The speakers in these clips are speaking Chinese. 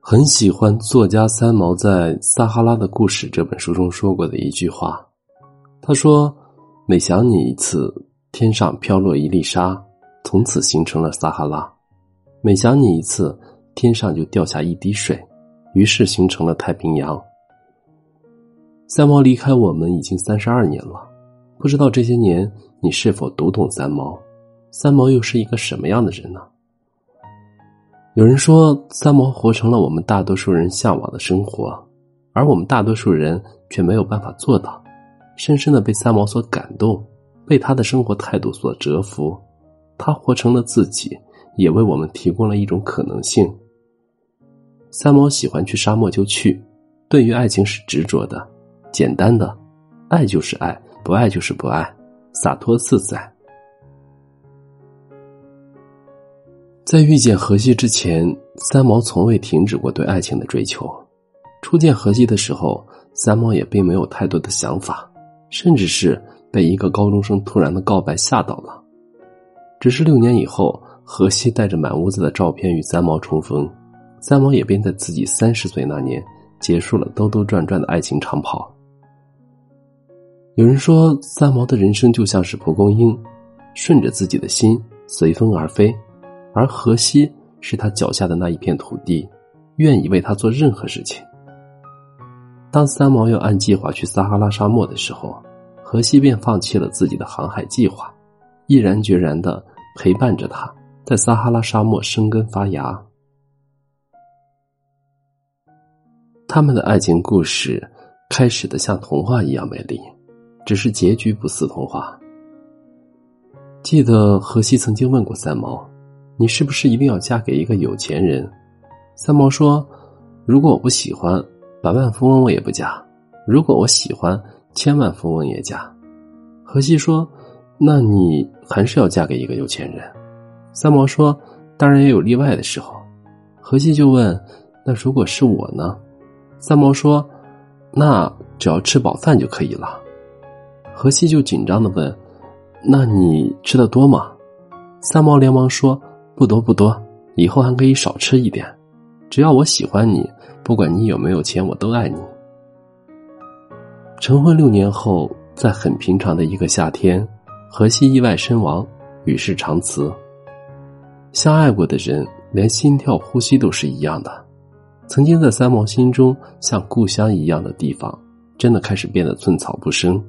很喜欢作家三毛在《撒哈拉的故事》这本书中说过的一句话，他说：“每想你一次，天上飘落一粒沙，从此形成了撒哈拉；每想你一次，天上就掉下一滴水，于是形成了太平洋。”三毛离开我们已经三十二年了，不知道这些年你是否读懂三毛？三毛又是一个什么样的人呢？有人说，三毛活成了我们大多数人向往的生活，而我们大多数人却没有办法做到。深深的被三毛所感动，被他的生活态度所折服。他活成了自己，也为我们提供了一种可能性。三毛喜欢去沙漠就去，对于爱情是执着的、简单的，爱就是爱，不爱就是不爱，洒脱自在。在遇见荷西之前，三毛从未停止过对爱情的追求。初见荷西的时候，三毛也并没有太多的想法，甚至是被一个高中生突然的告白吓到了。只是六年以后，荷西带着满屋子的照片与三毛重逢，三毛也便在自己三十岁那年结束了兜兜转转的爱情长跑。有人说，三毛的人生就像是蒲公英，顺着自己的心随风而飞。而荷西是他脚下的那一片土地，愿意为他做任何事情。当三毛要按计划去撒哈拉沙漠的时候，荷西便放弃了自己的航海计划，毅然决然的陪伴着他在撒哈拉沙漠生根发芽。他们的爱情故事开始的像童话一样美丽，只是结局不似童话。记得荷西曾经问过三毛。你是不是一定要嫁给一个有钱人？三毛说：“如果我不喜欢，百万富翁我也不嫁；如果我喜欢，千万富翁也嫁。”荷西说：“那你还是要嫁给一个有钱人。”三毛说：“当然也有例外的时候。”荷西就问：“那如果是我呢？”三毛说：“那只要吃饱饭就可以了。”荷西就紧张的问：“那你吃的多吗？”三毛连忙说。不多不多，以后还可以少吃一点。只要我喜欢你，不管你有没有钱，我都爱你。成婚六年后，在很平常的一个夏天，荷西意外身亡，与世长辞。相爱过的人，连心跳、呼吸都是一样的。曾经在三毛心中像故乡一样的地方，真的开始变得寸草不生。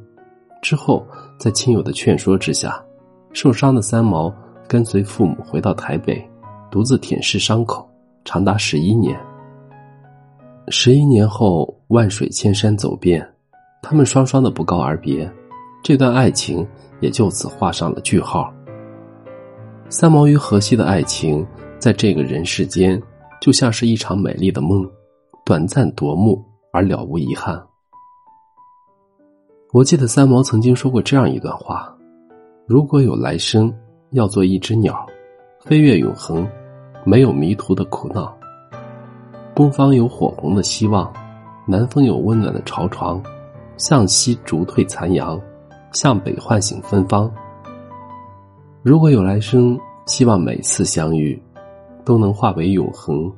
之后，在亲友的劝说之下，受伤的三毛。跟随父母回到台北，独自舔舐伤口，长达十一年。十一年后，万水千山走遍，他们双双的不告而别，这段爱情也就此画上了句号。三毛与荷西的爱情，在这个人世间，就像是一场美丽的梦，短暂夺目而了无遗憾。我记得三毛曾经说过这样一段话：如果有来生。要做一只鸟，飞越永恒，没有迷途的苦恼。东方有火红的希望，南方有温暖的巢床，向西逐退残阳，向北唤醒芬芳。如果有来生，希望每次相遇，都能化为永恒。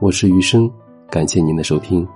我是余生，感谢您的收听。